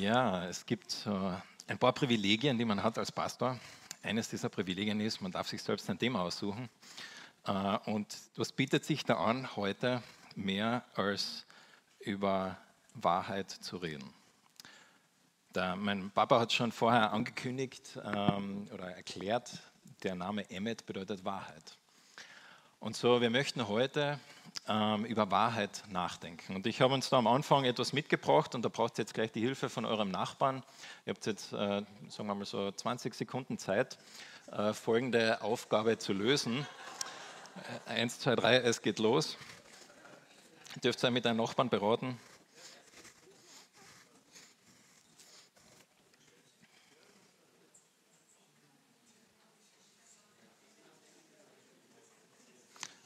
Ja, es gibt äh, ein paar Privilegien, die man hat als Pastor. Eines dieser Privilegien ist, man darf sich selbst ein Thema aussuchen. Äh, und was bietet sich da an, heute mehr als über Wahrheit zu reden? Da, mein Papa hat schon vorher angekündigt ähm, oder erklärt, der Name Emmet bedeutet Wahrheit. Und so, wir möchten heute ähm, über Wahrheit nachdenken. Und ich habe uns da am Anfang etwas mitgebracht und da braucht ihr jetzt gleich die Hilfe von eurem Nachbarn. Ihr habt jetzt, äh, sagen wir mal so 20 Sekunden Zeit, äh, folgende Aufgabe zu lösen. Äh, eins, zwei, drei, es geht los. Ihr dürft euch mit einem Nachbarn beraten.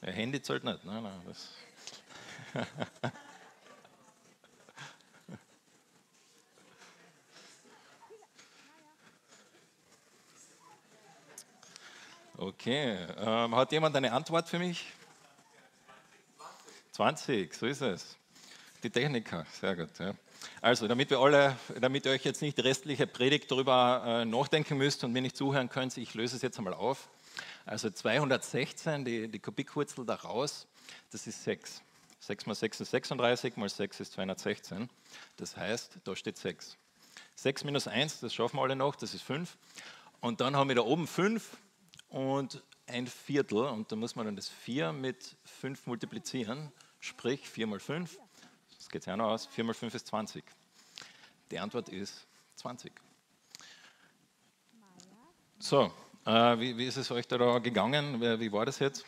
Ja, Handy zahlt nicht. Nein, nein, das okay, ähm, hat jemand eine Antwort für mich? 20, so ist es. Die Techniker, sehr gut. Ja. Also, damit wir alle, damit ihr euch jetzt nicht die restliche Predigt darüber äh, nachdenken müsst und mir nicht zuhören könnt, ich löse es jetzt einmal auf. Also 216, die, die Kubikwurzel daraus, das ist 6. 6 mal 6 ist 36, mal 6 ist 216. Das heißt, da steht 6. 6 minus 1, das schaffen wir alle noch, das ist 5. Und dann haben wir da oben 5 und ein Viertel. Und da muss man dann das 4 mit 5 multiplizieren. Sprich 4 mal 5, das geht ja noch aus, 4 mal 5 ist 20. Die Antwort ist 20. So, wie, wie, ist es euch da gegangen? Wie war das jetzt?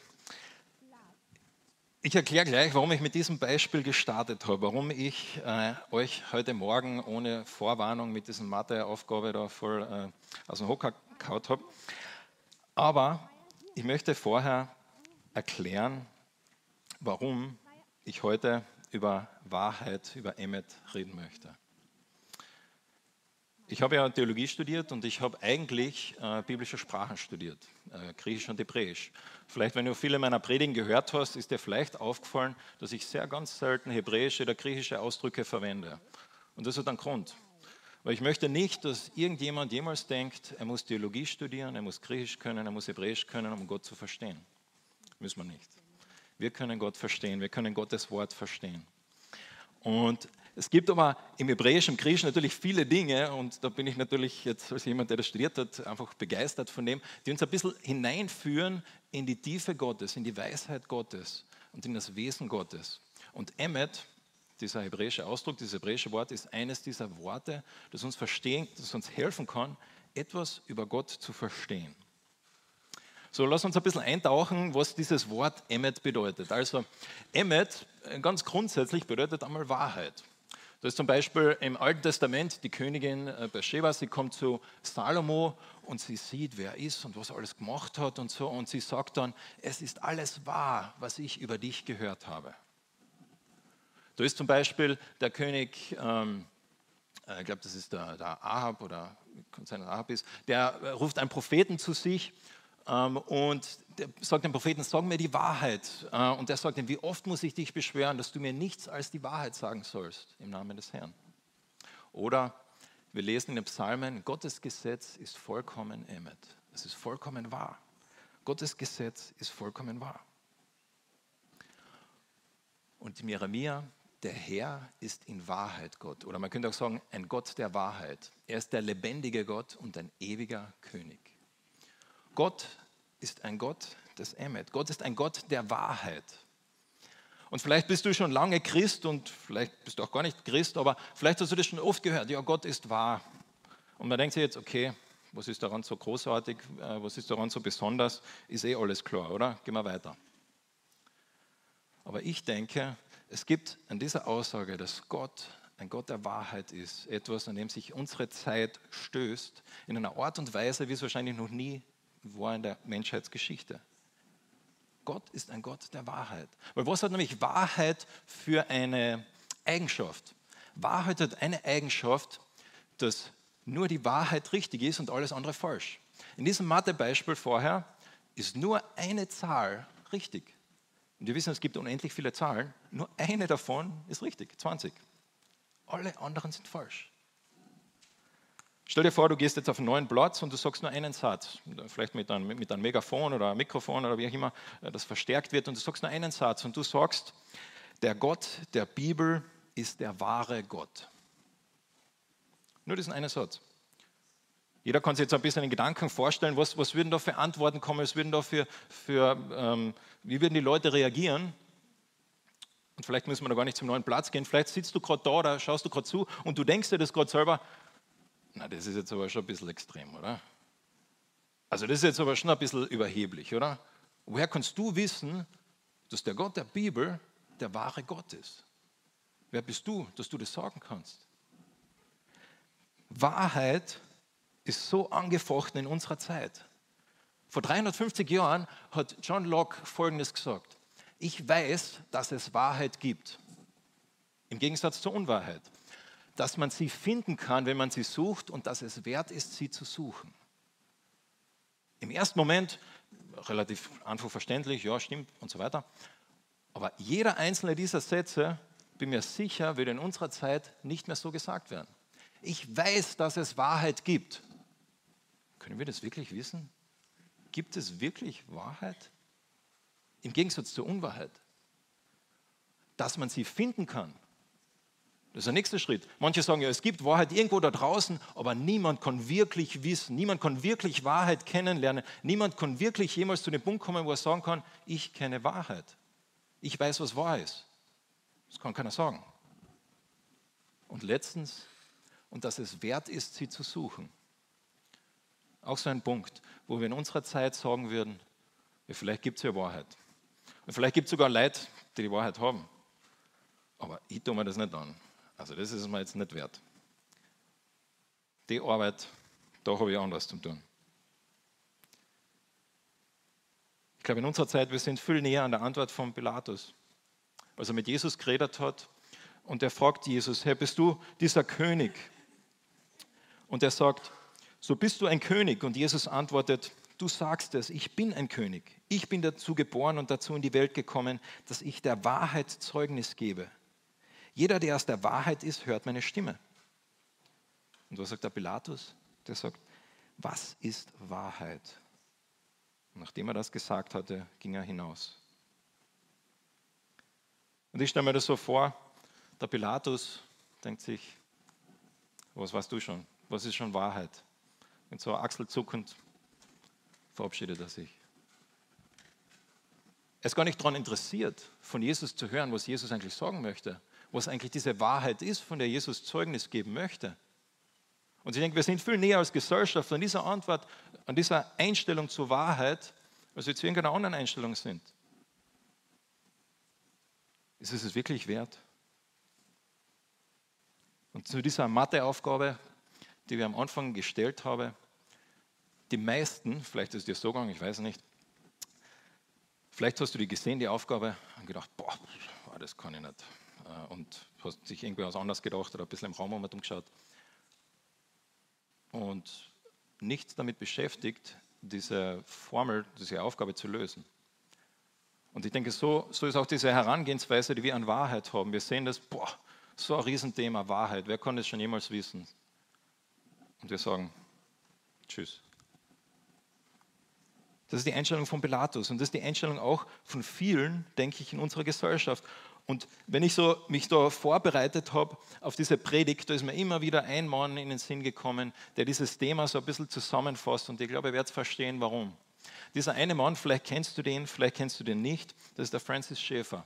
Ich erkläre gleich, warum ich mit diesem Beispiel gestartet habe, warum ich äh, euch heute Morgen ohne Vorwarnung mit dieser Matheaufgabe da voll äh, aus dem Hocker gehauen habe. Aber ich möchte vorher erklären, warum ich heute über Wahrheit, über Emmet reden möchte. Ich habe ja Theologie studiert und ich habe eigentlich äh, biblische Sprachen studiert, äh, Griechisch und Hebräisch. Vielleicht, wenn du viele meiner Predigen gehört hast, ist dir vielleicht aufgefallen, dass ich sehr ganz selten hebräische oder griechische Ausdrücke verwende. Und das hat einen Grund. Weil ich möchte nicht, dass irgendjemand jemals denkt, er muss Theologie studieren, er muss Griechisch können, er muss Hebräisch können, um Gott zu verstehen. Müssen wir nicht. Wir können Gott verstehen, wir können Gottes Wort verstehen. Und es gibt aber im Hebräischen, im Griechischen natürlich viele Dinge, und da bin ich natürlich jetzt als jemand, der das studiert hat, einfach begeistert von dem, die uns ein bisschen hineinführen in die Tiefe Gottes, in die Weisheit Gottes und in das Wesen Gottes. Und Emmet, dieser hebräische Ausdruck, dieses hebräische Wort, ist eines dieser Worte, das uns verstehen, das uns helfen kann, etwas über Gott zu verstehen. So, lass uns ein bisschen eintauchen, was dieses Wort Emmet bedeutet. Also, Emmet ganz grundsätzlich bedeutet einmal Wahrheit. Da ist zum Beispiel im Alten Testament die Königin äh, Bathsheba, sie kommt zu Salomo und sie sieht, wer er ist und was er alles gemacht hat und so. Und sie sagt dann, es ist alles wahr, was ich über dich gehört habe. Da ist zum Beispiel der König, ähm, äh, ich glaube, das ist der, der Ahab oder kann sein, Ahab ist, der äh, ruft einen Propheten zu sich ähm, und der sagt dem Propheten, sag mir die Wahrheit. Äh, und der sagt ihm, wie oft muss ich dich beschwören, dass du mir nichts als die Wahrheit sagen sollst im Namen des Herrn. Oder wir lesen in den Psalmen, Gottes Gesetz ist vollkommen emmet. Es ist vollkommen wahr. Gottes Gesetz ist vollkommen wahr. Und im Jeremia, der Herr ist in Wahrheit Gott. Oder man könnte auch sagen, ein Gott der Wahrheit. Er ist der lebendige Gott und ein ewiger König. Gott ist ein Gott des Emmet. Gott ist ein Gott der Wahrheit. Und vielleicht bist du schon lange Christ und vielleicht bist du auch gar nicht Christ, aber vielleicht hast du das schon oft gehört. Ja, Gott ist wahr. Und man denkt sich jetzt, okay, was ist daran so großartig, äh, was ist daran so besonders? Ist eh alles klar, oder? Gehen wir weiter. Aber ich denke, es gibt an dieser Aussage, dass Gott ein Gott der Wahrheit ist, etwas, an dem sich unsere Zeit stößt, in einer Art und Weise, wie es wahrscheinlich noch nie war in der Menschheitsgeschichte. Gott ist ein Gott der Wahrheit. Weil was hat nämlich Wahrheit für eine Eigenschaft? Wahrheit hat eine Eigenschaft, dass nur die Wahrheit richtig ist und alles andere falsch. In diesem Mathebeispiel vorher ist nur eine Zahl richtig. Und wir wissen, es gibt unendlich viele Zahlen. Nur eine davon ist richtig, 20. Alle anderen sind falsch. Stell dir vor, du gehst jetzt auf einen neuen Platz und du sagst nur einen Satz, vielleicht mit einem, mit einem Megafon oder einem Mikrofon oder wie auch immer, äh, das verstärkt wird und du sagst nur einen Satz und du sagst, der Gott der Bibel ist der wahre Gott. Nur diesen einen Satz. Jeder kann sich jetzt ein bisschen in Gedanken vorstellen, was, was würden da für Antworten kommen, was würden da für, für ähm, wie würden die Leute reagieren? Und vielleicht müssen wir da gar nicht zum neuen Platz gehen, vielleicht sitzt du gerade da oder schaust du gerade zu und du denkst dir das gerade selber, na, das ist jetzt aber schon ein bisschen extrem, oder? Also das ist jetzt aber schon ein bisschen überheblich, oder? Woher kannst du wissen, dass der Gott der Bibel der wahre Gott ist? Wer bist du, dass du das sagen kannst? Wahrheit ist so angefochten in unserer Zeit. Vor 350 Jahren hat John Locke Folgendes gesagt. Ich weiß, dass es Wahrheit gibt. Im Gegensatz zur Unwahrheit. Dass man sie finden kann, wenn man sie sucht und dass es wert ist, sie zu suchen. Im ersten Moment relativ einfach verständlich, ja, stimmt und so weiter. Aber jeder einzelne dieser Sätze, bin mir sicher, wird in unserer Zeit nicht mehr so gesagt werden. Ich weiß, dass es Wahrheit gibt. Können wir das wirklich wissen? Gibt es wirklich Wahrheit? Im Gegensatz zur Unwahrheit. Dass man sie finden kann. Das ist der nächste Schritt. Manche sagen ja, es gibt Wahrheit irgendwo da draußen, aber niemand kann wirklich wissen, niemand kann wirklich Wahrheit kennenlernen, niemand kann wirklich jemals zu dem Punkt kommen, wo er sagen kann, ich kenne Wahrheit. Ich weiß, was wahr ist. Das kann keiner sagen. Und letztens, und dass es wert ist, sie zu suchen. Auch so ein Punkt, wo wir in unserer Zeit sagen würden, ja, vielleicht gibt es ja Wahrheit. Und vielleicht gibt es sogar Leute, die die Wahrheit haben. Aber ich tue mir das nicht an. Also das ist mir jetzt nicht wert. Die Arbeit, da habe ich anders zu tun. Ich glaube, in unserer Zeit, wir sind viel näher an der Antwort von Pilatus. Als er mit Jesus geredet hat und er fragt Jesus, Herr, bist du dieser König? Und er sagt, so bist du ein König. Und Jesus antwortet, du sagst es, ich bin ein König. Ich bin dazu geboren und dazu in die Welt gekommen, dass ich der Wahrheit Zeugnis gebe. Jeder, der aus der Wahrheit ist, hört meine Stimme. Und was sagt der Pilatus? Der sagt, was ist Wahrheit? Und nachdem er das gesagt hatte, ging er hinaus. Und ich stelle mir das so vor, der Pilatus denkt sich, was weißt du schon? Was ist schon Wahrheit? Mit so achselzuckend verabschiedet er sich. Er ist gar nicht daran interessiert, von Jesus zu hören, was Jesus eigentlich sagen möchte, was eigentlich diese Wahrheit ist, von der Jesus Zeugnis geben möchte. Und ich denke, wir sind viel näher als Gesellschaft an dieser Antwort, an dieser Einstellung zur Wahrheit, als wir zu irgendeiner anderen Einstellung sind. Ist es es wirklich wert? Und zu dieser Matheaufgabe die wir am Anfang gestellt haben, die meisten, vielleicht ist es dir so gegangen, ich weiß nicht, vielleicht hast du die gesehen, die Aufgabe, und gedacht, boah, das kann ich nicht. Äh, und hast sich irgendwie was anderes gedacht oder ein bisschen im Raum umgeschaut. Und nichts damit beschäftigt, diese Formel, diese Aufgabe zu lösen. Und ich denke, so, so ist auch diese Herangehensweise, die wir an Wahrheit haben. Wir sehen das, boah, so ein Riesenthema Wahrheit. Wer kann das schon jemals wissen? Und wir sagen, tschüss. Das ist die Einstellung von Pilatus und das ist die Einstellung auch von vielen, denke ich, in unserer Gesellschaft. Und wenn ich so mich da vorbereitet habe auf diese Predigt, da ist mir immer wieder ein Mann in den Sinn gekommen, der dieses Thema so ein bisschen zusammenfasst und ich glaube, ihr werdet verstehen, warum. Dieser eine Mann, vielleicht kennst du den, vielleicht kennst du den nicht, das ist der Francis Schäfer.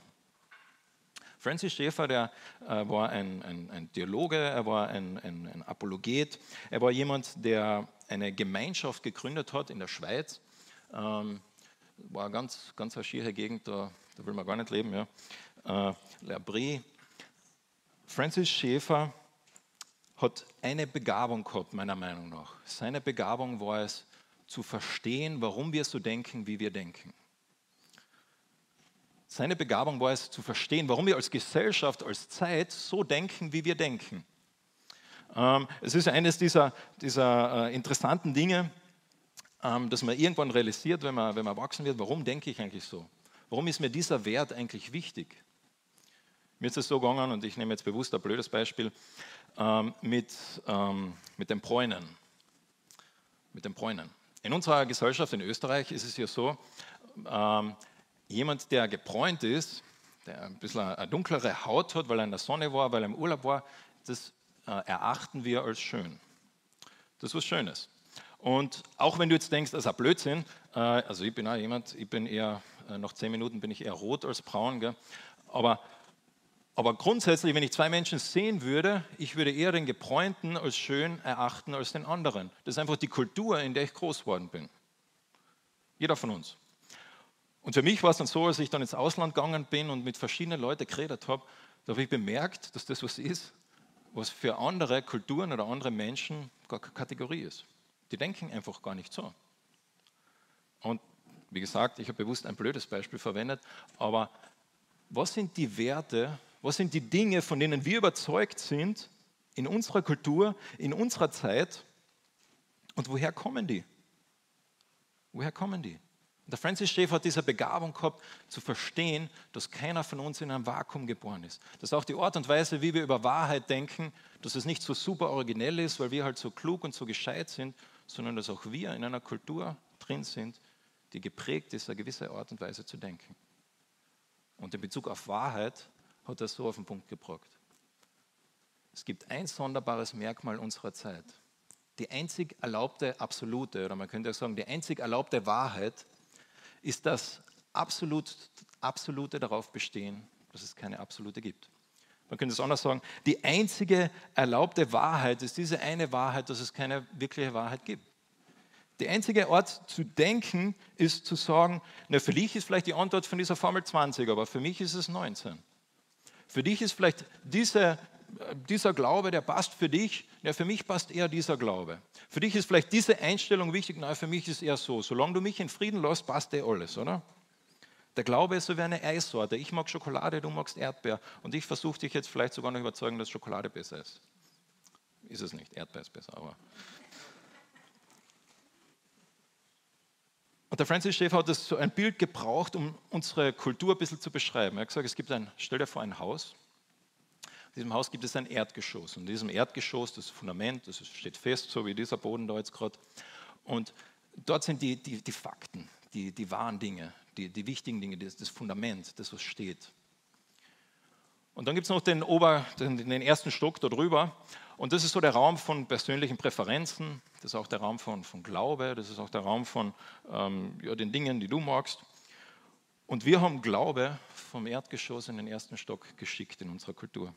Francis Schaeffer, der äh, war ein, ein, ein, Theologe, er war ein, ein, Apologet, er war jemand, der eine Gemeinschaft gegründet hat in der Schweiz. Ähm, war ganz, ganz eine schiere Gegend, da, da will man gar nicht leben. Ja. Äh, L'Abri. Francis Schaeffer hat eine Begabung gehabt, meiner Meinung nach. Seine Begabung war es, zu verstehen, warum wir so denken, wie wir denken. Seine Begabung war es zu verstehen, warum wir als Gesellschaft, als Zeit so denken, wie wir denken. Ähm, es ist eines dieser, dieser äh, interessanten Dinge, ähm, dass man irgendwann realisiert, wenn man, wenn man erwachsen wird, warum denke ich eigentlich so? Warum ist mir dieser Wert eigentlich wichtig? Mir ist es so gegangen, und ich nehme jetzt bewusst ein blödes Beispiel, ähm, mit, ähm, mit dem Bräunen. Mit dem Bräunen. In unserer Gesellschaft in Österreich ist es ja so, ähm, jemand, der gebräunt ist, der ein bisschen eine dunklere Haut hat, weil er in der Sonne war, weil er im Urlaub war, das äh, erachten wir als schön. Das ist was Schönes. Und auch wenn du jetzt denkst, das ist ein Blödsinn, äh, also ich bin auch jemand, ich bin eher, äh, nach zehn Minuten bin ich eher rot als braun, gell? aber aber grundsätzlich, wenn ich zwei Menschen sehen würde, ich würde eher den Gebräunten als schön erachten als den anderen. Das ist einfach die Kultur, in der ich groß geworden bin. Jeder von uns. Und für mich war es dann so, als ich dann ins Ausland gegangen bin und mit verschiedenen Leuten geredet habe, da habe ich bemerkt, dass das was ist, was für andere Kulturen oder andere Menschen gar keine Kategorie ist. Die denken einfach gar nicht so. Und wie gesagt, ich habe bewusst ein blödes Beispiel verwendet, aber was sind die Werte, was sind die Dinge, von denen wir überzeugt sind in unserer Kultur, in unserer Zeit und woher kommen die? Woher kommen die? Der Francis Schaeffer hat diese Begabung gehabt, zu verstehen, dass keiner von uns in einem Vakuum geboren ist. Dass auch die Art und Weise, wie wir über Wahrheit denken, dass es nicht so super originell ist, weil wir halt so klug und so gescheit sind, sondern dass auch wir in einer Kultur drin sind, die geprägt ist, eine gewisse Art und Weise zu denken. Und in Bezug auf Wahrheit hat er so auf den Punkt gebracht. Es gibt ein sonderbares Merkmal unserer Zeit. Die einzig erlaubte absolute, oder man könnte auch sagen, die einzig erlaubte Wahrheit ist das absolut, absolute darauf bestehen, dass es keine absolute gibt. Man könnte es anders sagen, die einzige erlaubte Wahrheit ist diese eine Wahrheit, dass es keine wirkliche Wahrheit gibt. Der einzige Ort zu denken ist zu sagen, na, für dich ist vielleicht die Antwort von dieser Formel 20, aber für mich ist es 19. Für dich ist vielleicht diese, dieser Glaube, der passt für dich, ja, für mich passt eher dieser Glaube. Für dich ist vielleicht diese Einstellung wichtig, nein, für mich ist eher so. Solange du mich in Frieden lässt, passt eh alles, oder? Der Glaube ist so wie eine Eissorte. Ich mag Schokolade, du magst Erdbeer. Und ich versuche dich jetzt vielleicht sogar noch überzeugen, dass Schokolade besser ist. Ist es nicht, Erdbeer ist besser, aber. Und der Francis Schaeffer hat das so ein Bild gebraucht, um unsere Kultur ein bisschen zu beschreiben. Er hat gesagt, es gibt ein, stell dir vor, ein Haus. In diesem Haus gibt es ein Erdgeschoss. Und in diesem Erdgeschoss, das Fundament, das steht fest, so wie dieser Boden da jetzt gerade. Und dort sind die, die, die Fakten, die, die wahren Dinge, die, die wichtigen Dinge, das, das Fundament, das, was steht. Und dann gibt es noch den, Ober, den, den ersten Stock da drüber. Und das ist so der Raum von persönlichen Präferenzen, das ist auch der Raum von, von Glaube, das ist auch der Raum von ähm, ja, den Dingen, die du magst. Und wir haben Glaube vom Erdgeschoss in den ersten Stock geschickt in unserer Kultur.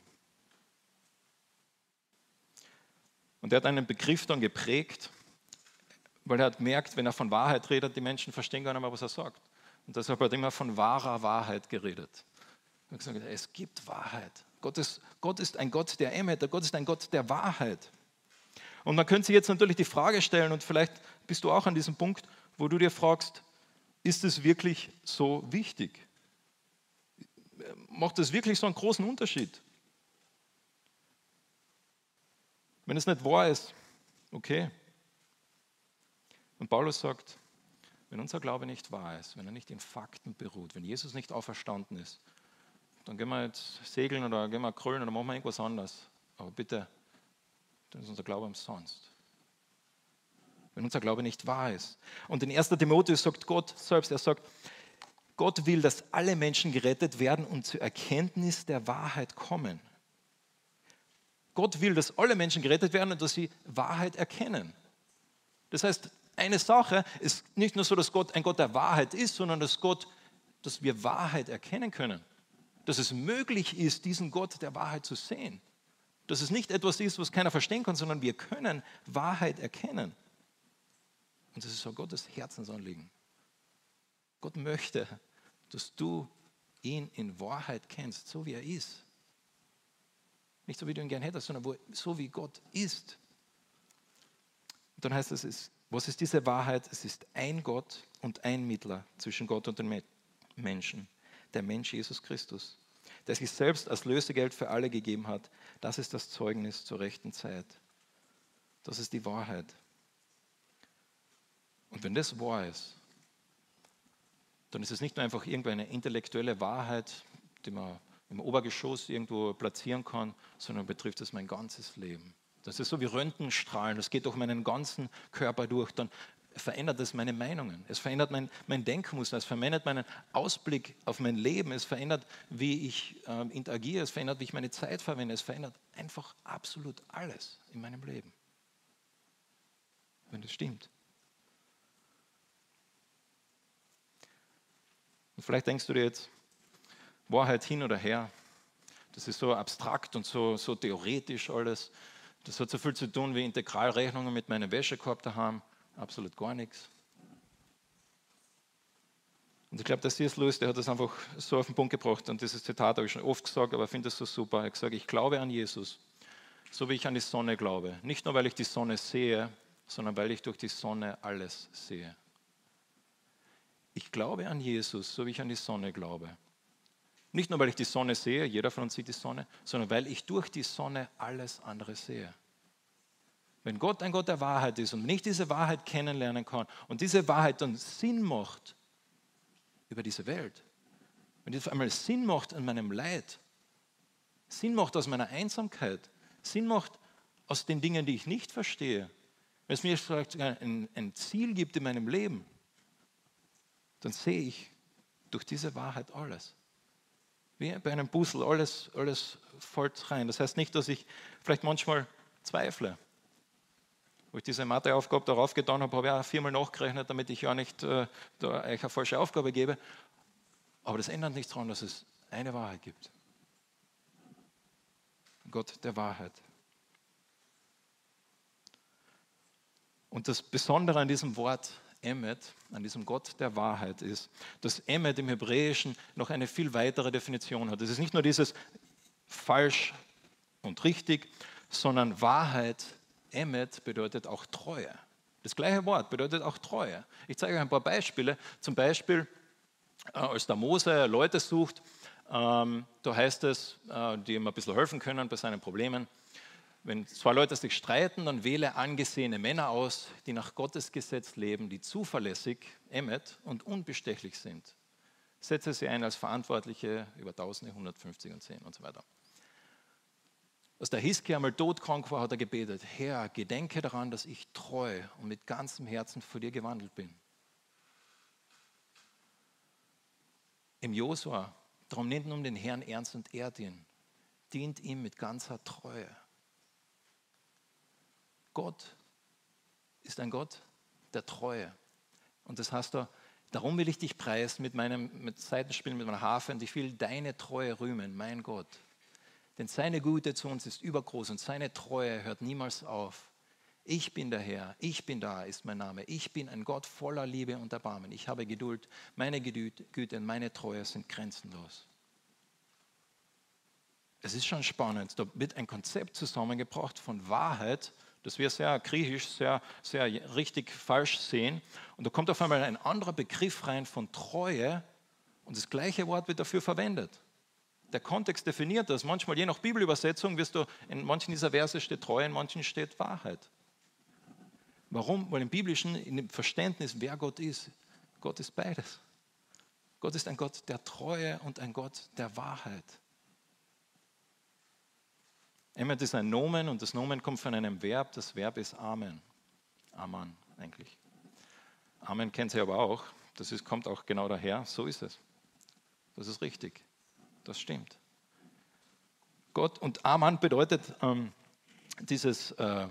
Und er hat einen Begriff dann geprägt, weil er hat gemerkt, wenn er von Wahrheit redet, die Menschen verstehen gar nicht mehr, was er sagt. Und deshalb hat er immer von wahrer Wahrheit geredet. Er hat gesagt, es gibt Wahrheit. Gott ist, Gott ist ein Gott der Emheter, Gott ist ein Gott der Wahrheit. Und man könnte sich jetzt natürlich die Frage stellen, und vielleicht bist du auch an diesem Punkt, wo du dir fragst, ist es wirklich so wichtig? Macht es wirklich so einen großen Unterschied? Wenn es nicht wahr ist, okay. Und Paulus sagt, wenn unser Glaube nicht wahr ist, wenn er nicht in Fakten beruht, wenn Jesus nicht auferstanden ist, dann gehen wir jetzt segeln oder gehen wir krölen oder machen wir irgendwas anderes. Aber bitte, dann ist unser Glaube umsonst. Wenn unser Glaube nicht wahr ist. Und in 1. Timotheus sagt Gott selbst, er sagt, Gott will, dass alle Menschen gerettet werden und zur Erkenntnis der Wahrheit kommen. Gott will, dass alle Menschen gerettet werden und dass sie Wahrheit erkennen. Das heißt, eine Sache ist nicht nur so, dass Gott ein Gott der Wahrheit ist, sondern dass Gott, dass wir Wahrheit erkennen können dass es möglich ist, diesen Gott der Wahrheit zu sehen. Dass es nicht etwas ist, was keiner verstehen kann, sondern wir können Wahrheit erkennen. Und das ist so Gottes Herzensanliegen. Gott möchte, dass du ihn in Wahrheit kennst, so wie er ist. Nicht so, wie du ihn gern hättest, sondern so, wie Gott ist. Und dann heißt es, was ist diese Wahrheit? Es ist ein Gott und ein Mittler zwischen Gott und den Menschen der Mensch Jesus Christus, der sich selbst als Lösegeld für alle gegeben hat. Das ist das Zeugnis zur rechten Zeit. Das ist die Wahrheit. Und wenn das wahr ist, dann ist es nicht nur einfach irgendeine intellektuelle Wahrheit, die man im Obergeschoss irgendwo platzieren kann, sondern betrifft es mein ganzes Leben. Das ist so wie Röntgenstrahlen, das geht durch meinen ganzen Körper durch. Dann verändert es meine Meinungen, es verändert mein, mein Denkmuster, es verändert meinen Ausblick auf mein Leben, es verändert, wie ich äh, interagiere, es verändert, wie ich meine Zeit verwende, es verändert einfach absolut alles in meinem Leben. Wenn das stimmt. Und vielleicht denkst du dir jetzt, Wahrheit hin oder her, das ist so abstrakt und so, so theoretisch alles. Das hat so viel zu tun wie Integralrechnungen mit meinem Wäschekorb daheim. Absolut gar nichts. Und ich glaube, der C.S. Lewis, der hat das einfach so auf den Punkt gebracht. Und dieses Zitat habe ich schon oft gesagt, aber finde das so super. Er hat gesagt, ich glaube an Jesus, so wie ich an die Sonne glaube. Nicht nur, weil ich die Sonne sehe, sondern weil ich durch die Sonne alles sehe. Ich glaube an Jesus, so wie ich an die Sonne glaube. Nicht nur, weil ich die Sonne sehe, jeder von uns sieht die Sonne, sondern weil ich durch die Sonne alles andere sehe. Wenn Gott ein Gott der Wahrheit ist und ich diese Wahrheit kennenlernen kann und diese Wahrheit dann Sinn macht über diese Welt, wenn die auf einmal Sinn macht in meinem Leid, Sinn macht aus meiner Einsamkeit, Sinn macht aus den Dingen, die ich nicht verstehe, wenn es mir ein, ein Ziel gibt in meinem Leben, dann sehe ich durch diese Wahrheit alles. Wie bei einem Puzzle, alles, alles fällt rein. Das heißt nicht, dass ich vielleicht manchmal zweifle. Wo ich diese Matheaufgabe darauf getan habe, habe ich auch viermal nachgerechnet, damit ich ja nicht äh, da euch eine falsche Aufgabe gebe. Aber das ändert nichts daran, dass es eine Wahrheit gibt. Gott der Wahrheit. Und das Besondere an diesem Wort Emmet, an diesem Gott der Wahrheit ist, dass Emmet im Hebräischen noch eine viel weitere Definition hat. Es ist nicht nur dieses falsch und richtig, sondern Wahrheit, Emmet bedeutet auch Treue. Das gleiche Wort bedeutet auch Treue. Ich zeige euch ein paar Beispiele. Zum Beispiel, äh, als der Mose Leute sucht, ähm, da heißt es, äh, die ihm ein bisschen helfen können bei seinen Problemen. Wenn zwei Leute sich streiten, dann wähle angesehene Männer aus, die nach Gottes Gesetz leben, die zuverlässig, emmet und unbestechlich sind. Setze sie ein als Verantwortliche über Tausende, 150 und 10 und so weiter. Als der Hiskia einmal todkrank war, hat er gebetet, Herr, gedenke daran, dass ich treu und mit ganzem Herzen vor dir gewandelt bin. Im Josua, darum nennt nun den Herrn ernst und ehrt ihn, dient ihm mit ganzer Treue. Gott ist ein Gott der Treue. Und das heißt da, darum will ich dich preisen mit meinem mit Seitenspielen, mit meiner Harfe und ich will deine Treue rühmen, mein Gott. Denn seine Güte zu uns ist übergroß und seine Treue hört niemals auf. Ich bin der Herr, ich bin da, ist mein Name. Ich bin ein Gott voller Liebe und Erbarmen. Ich habe Geduld, meine Güte und meine Treue sind grenzenlos. Es ist schon spannend, da wird ein Konzept zusammengebracht von Wahrheit das wir sehr griechisch, sehr, sehr richtig falsch sehen. Und da kommt auf einmal ein anderer Begriff rein von Treue und das gleiche Wort wird dafür verwendet. Der Kontext definiert das. Manchmal, je nach Bibelübersetzung, wirst du, in manchen dieser Verse steht Treue, in manchen steht Wahrheit. Warum? Weil im biblischen, in dem Verständnis, wer Gott ist, Gott ist beides. Gott ist ein Gott der Treue und ein Gott der Wahrheit. Emmet ist ein Nomen und das Nomen kommt von einem Verb. Das Verb ist Amen. Amen eigentlich. Amen kennt sie aber auch. Das ist, kommt auch genau daher. So ist es. Das ist richtig. Das stimmt. Gott und Amen bedeutet ähm, dieses, äh,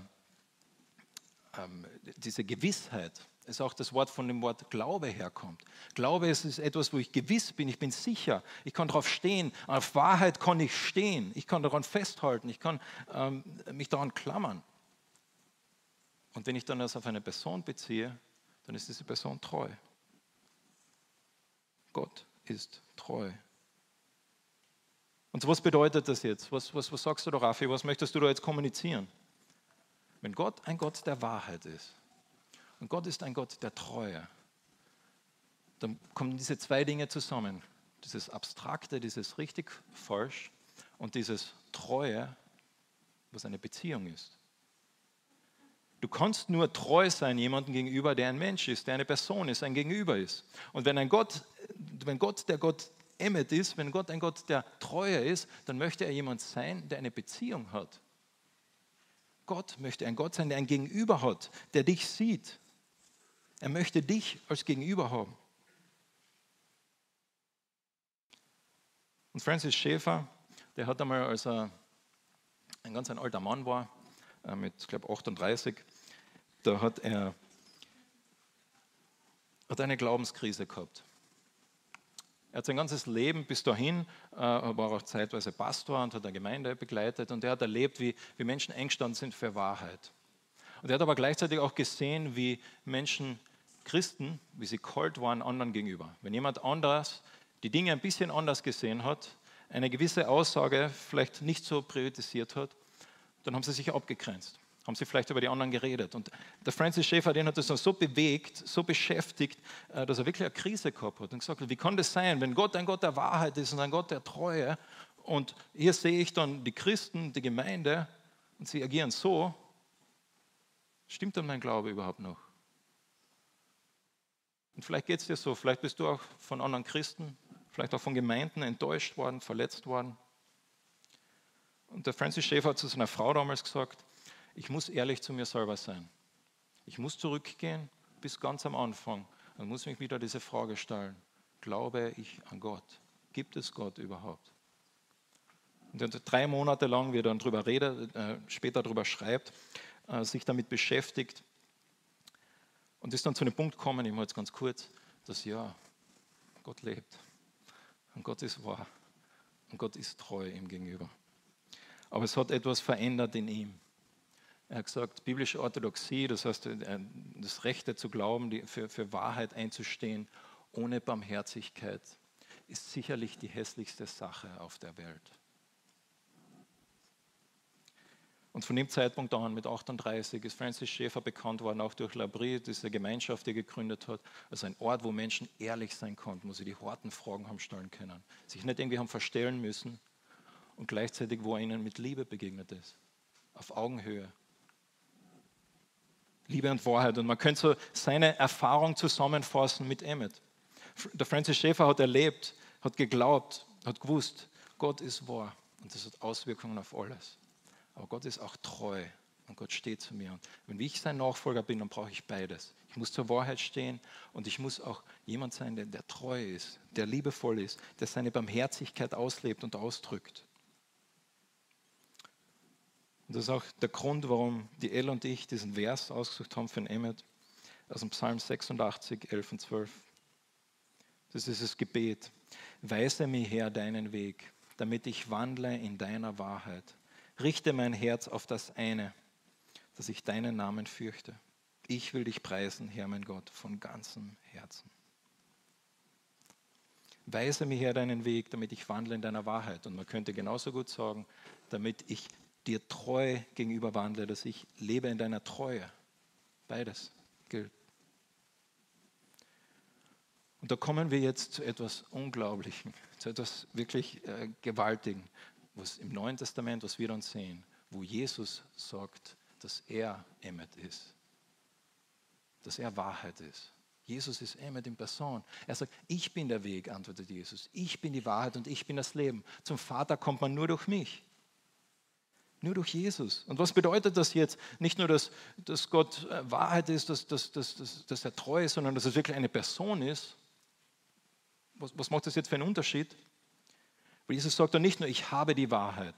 ähm, diese Gewissheit ist auch das Wort von dem Wort Glaube herkommt. Glaube ist, ist etwas, wo ich gewiss bin, ich bin sicher, ich kann darauf stehen, auf Wahrheit kann ich stehen, ich kann daran festhalten, ich kann ähm, mich daran klammern. Und wenn ich dann das auf eine Person beziehe, dann ist diese Person treu. Gott ist treu. Und was bedeutet das jetzt? Was, was, was sagst du da, Raffi? Was möchtest du da jetzt kommunizieren? Wenn Gott ein Gott der Wahrheit ist, und Gott ist ein Gott der Treue. Dann kommen diese zwei Dinge zusammen. Dieses Abstrakte, dieses richtig falsch und dieses Treue, was eine Beziehung ist. Du kannst nur treu sein jemandem gegenüber, der ein Mensch ist, der eine Person ist, ein Gegenüber ist. Und wenn ein Gott, wenn Gott der Gott Emmet ist, wenn Gott ein Gott der Treue ist, dann möchte er jemand sein, der eine Beziehung hat. Gott möchte ein Gott sein, der ein Gegenüber hat, der dich sieht. Er möchte dich als Gegenüber haben. Und Francis Schäfer, der hat einmal, als er ein ganz ein alter Mann war, äh, mit, ich glaube, 38, da hat er hat eine Glaubenskrise gehabt. Er hat sein ganzes Leben bis dahin, äh, war auch zeitweise Pastor und hat eine Gemeinde begleitet und er hat erlebt, wie, wie Menschen eingestanden sind für Wahrheit. Und er hat aber gleichzeitig auch gesehen, wie Menschen, Christen, wie sie kalt waren anderen gegenüber. Wenn jemand anders die Dinge ein bisschen anders gesehen hat, eine gewisse Aussage vielleicht nicht so priorisiert hat, dann haben sie sich abgegrenzt, haben sie vielleicht über die anderen geredet. Und der Francis Schaeffer, den hat das so bewegt, so beschäftigt, äh, dass er wirklich eine Krise gehabt hat und gesagt hat, wie kann das sein, wenn Gott ein Gott der Wahrheit ist und ein Gott der Treue und hier sehe ich dann die Christen, die Gemeinde und sie agieren so, stimmt dann mein Glaube überhaupt noch? Und vielleicht geht es dir so, vielleicht bist du auch von anderen Christen vielleicht auch von Gemeinden enttäuscht worden, verletzt worden. Und der Francis Schaeffer hat zu seiner Frau damals gesagt, ich muss ehrlich zu mir selber sein. Ich muss zurückgehen bis ganz am Anfang und muss mich wieder diese Frage stellen, glaube ich an Gott? Gibt es Gott überhaupt? Und drei Monate lang, wie er dann darüber redet, äh, später darüber schreibt, äh, sich damit beschäftigt und ist dann zu einem Punkt gekommen, ich mache jetzt ganz kurz, dass ja, Gott lebt. Und Gott ist wahr. Und Gott ist treu ihm gegenüber. Aber es hat etwas verändert in ihm. Er hat gesagt, biblische Orthodoxie, das heißt äh, das Rechte zu glauben, für, für Wahrheit einzustehen, ohne Barmherzigkeit, ist sicherlich die hässlichste Sache auf der Welt. Und von dem Zeitpunkt an, mit 38, ist Francis Schäfer bekannt worden, auch durch Labrie, diese Gemeinschaft, die er gegründet hat, als ein Ort, wo Menschen ehrlich sein konnten, wo sie die harten Fragen haben stellen können, sich nicht irgendwie haben verstellen müssen und gleichzeitig, wo er ihnen mit Liebe begegnet ist, auf Augenhöhe. Liebe und Wahrheit. Und man könnte so seine Erfahrung zusammenfassen mit Emmet. Der Francis Schäfer hat erlebt, hat geglaubt, hat gewusst, Gott ist wahr und das hat Auswirkungen auf alles. Aber Gott ist auch treu und Gott steht zu mir. Und wenn ich sein Nachfolger bin, dann brauche ich beides. Ich muss zur Wahrheit stehen und ich muss auch jemand sein, der, der treu ist, der liebevoll ist, der seine Barmherzigkeit auslebt und ausdrückt. Und das ist auch der Grund, warum die Elle und ich diesen Vers ausgesucht haben für den Emmet aus dem Psalm 86, 11 und 12. Das ist das Gebet. Weise mir her deinen Weg, damit ich wandle in deiner Wahrheit. Richte mein Herz auf das eine, dass ich deinen Namen fürchte. Ich will dich preisen, Herr mein Gott, von ganzem Herzen. Weise mir her deinen Weg, damit ich wandle in deiner Wahrheit. Und man könnte genauso gut sagen, damit ich dir treu gegenüber wandle, dass ich lebe in deiner Treue. Beides gilt. Und da kommen wir jetzt zu etwas Unglaublichem, zu etwas wirklich äh, Gewaltigen was im Neuen Testament, was wir dann sehen, wo Jesus sagt, dass er Emmet ist, dass er Wahrheit ist. Jesus ist Emmet in Person. Er sagt, ich bin der Weg, antwortet Jesus. Ich bin die Wahrheit und ich bin das Leben. Zum Vater kommt man nur durch mich. Nur durch Jesus. Und was bedeutet das jetzt? Nicht nur, dass, dass Gott äh, Wahrheit ist, dass, dass, dass, dass, dass er treu ist, sondern dass es wirklich eine Person ist. Was, was macht das jetzt für einen Unterschied? Weil Jesus sagt dann nicht nur, ich habe die Wahrheit.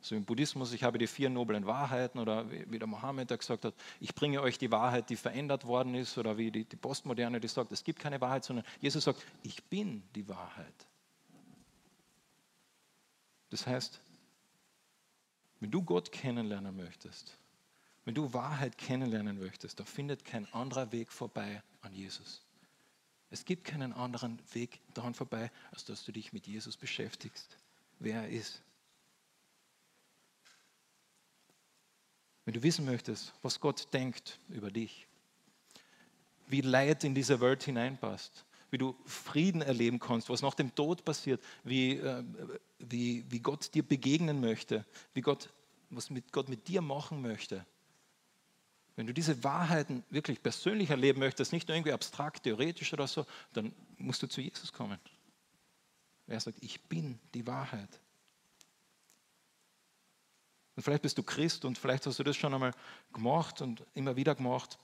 So im Buddhismus, ich habe die vier noblen Wahrheiten oder wie der Mohammed gesagt hat, ich bringe euch die Wahrheit, die verändert worden ist oder wie die, die Postmoderne, die sagt, es gibt keine Wahrheit, sondern Jesus sagt, ich bin die Wahrheit. Das heißt, wenn du Gott kennenlernen möchtest, wenn du Wahrheit kennenlernen möchtest, da findet kein anderer Weg vorbei an Jesus. Es gibt keinen anderen Weg daran vorbei, als dass du dich mit Jesus beschäftigst, wer er ist. Wenn du wissen möchtest, was Gott denkt über dich, wie Leid in diese Welt hineinpasst, wie du Frieden erleben kannst, was nach dem Tod passiert, wie, äh, wie, wie Gott dir begegnen möchte, wie Gott, was mit Gott mit dir machen möchte, wenn du diese Wahrheiten wirklich persönlich erleben möchtest, nicht nur irgendwie abstrakt, theoretisch oder so, dann musst du zu Jesus kommen. Er sagt, ich bin die Wahrheit. Und vielleicht bist du Christ und vielleicht hast du das schon einmal gemacht und immer wieder gemacht.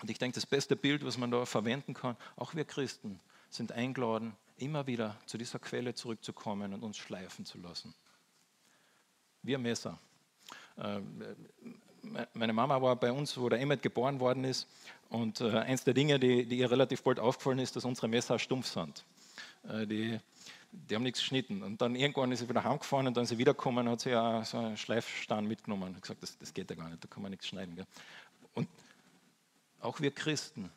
Und ich denke, das beste Bild, was man da verwenden kann, auch wir Christen sind eingeladen, immer wieder zu dieser Quelle zurückzukommen und uns schleifen zu lassen. Wir Messer. Ähm, meine Mama war bei uns, wo der Emmet geboren worden ist. Und äh, eins der Dinge, die, die, ihr relativ bald aufgefallen ist, dass unsere Messer stumpf sind. Äh, die, die, haben nichts geschnitten. Und dann irgendwann ist sie wieder heimgefahren und dann ist sie wiedergekommen hat sie ja so einen Schleifstein mitgenommen und gesagt, das, das geht ja gar nicht, da kann man nichts schneiden. Gell? Und auch wir Christen,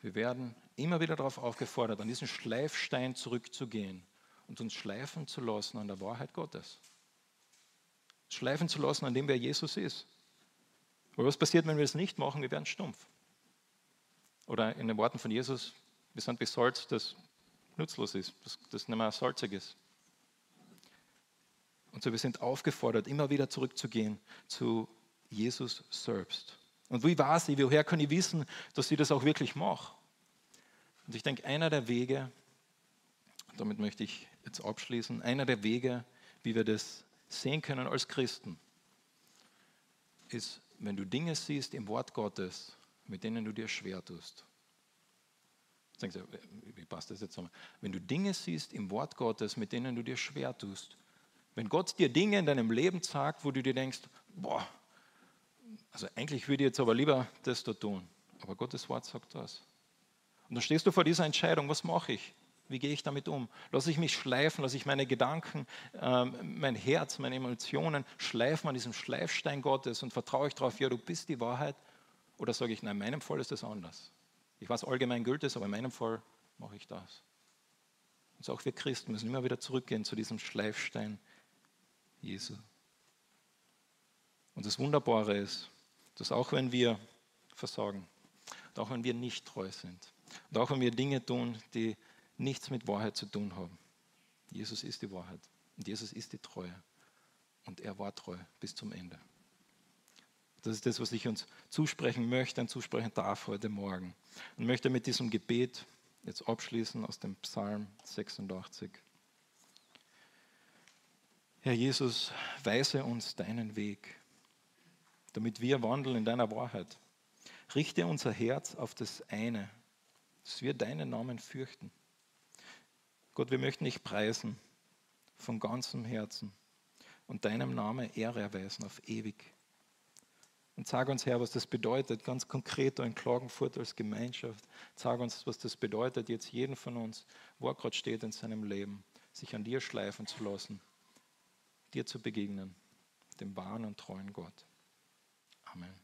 wir werden immer wieder darauf aufgefordert, an diesen Schleifstein zurückzugehen und uns schleifen zu lassen an der Wahrheit Gottes. Schleifen zu lassen, an dem wer Jesus ist. Aber was passiert, wenn wir es nicht machen? Wir werden stumpf. Oder in den Worten von Jesus, wir sind wie Salz, das nutzlos ist, das, das nicht mehr salzig ist. Und so, wir sind aufgefordert, immer wieder zurückzugehen zu Jesus selbst. Und wie weiß ich, woher kann ich wissen, dass ich das auch wirklich mache? Und ich denke, einer der Wege, damit möchte ich jetzt abschließen, einer der Wege, wie wir das sehen können als Christen, ist, wenn du Dinge siehst im Wort Gottes, mit denen du dir schwer tust. Denkst du, wie passt das jetzt zusammen? Wenn du Dinge siehst im Wort Gottes, mit denen du dir schwer tust, wenn Gott dir Dinge in deinem Leben sagt, wo du dir denkst, boah, also eigentlich würde ich jetzt aber lieber das da tun. Aber Gottes Wort sagt das. Und dann stehst du vor dieser Entscheidung, was mache ich? Wie gehe ich damit um? Lasse ich mich schleifen, lasse ich meine Gedanken, ähm, mein Herz, meine Emotionen schleifen an diesem Schleifstein Gottes und vertraue ich darauf, ja, du bist die Wahrheit? Oder sage ich, nein, in meinem Fall ist das anders. Ich weiß, allgemein gilt es, aber in meinem Fall mache ich das. Und so auch wir Christen müssen immer wieder zurückgehen zu diesem Schleifstein Jesu. Und das Wunderbare ist, dass auch wenn wir versagen, und auch wenn wir nicht treu sind, und auch wenn wir Dinge tun, die nichts mit Wahrheit zu tun haben. Jesus ist die Wahrheit und Jesus ist die Treue und er war treu bis zum Ende. Das ist das, was ich uns zusprechen möchte und zusprechen darf heute Morgen. Und möchte mit diesem Gebet jetzt abschließen aus dem Psalm 86. Herr Jesus, weise uns deinen Weg, damit wir wandeln in deiner Wahrheit. Richte unser Herz auf das eine, dass wir deinen Namen fürchten. Gott, wir möchten dich preisen von ganzem Herzen und deinem Namen Ehre erweisen auf ewig. Und sag uns, Herr, was das bedeutet, ganz konkret in Klagenfurt als Gemeinschaft. Sag uns, was das bedeutet, jetzt jeden von uns, wo er gerade steht in seinem Leben, sich an dir schleifen zu lassen, dir zu begegnen, dem wahren und treuen Gott. Amen.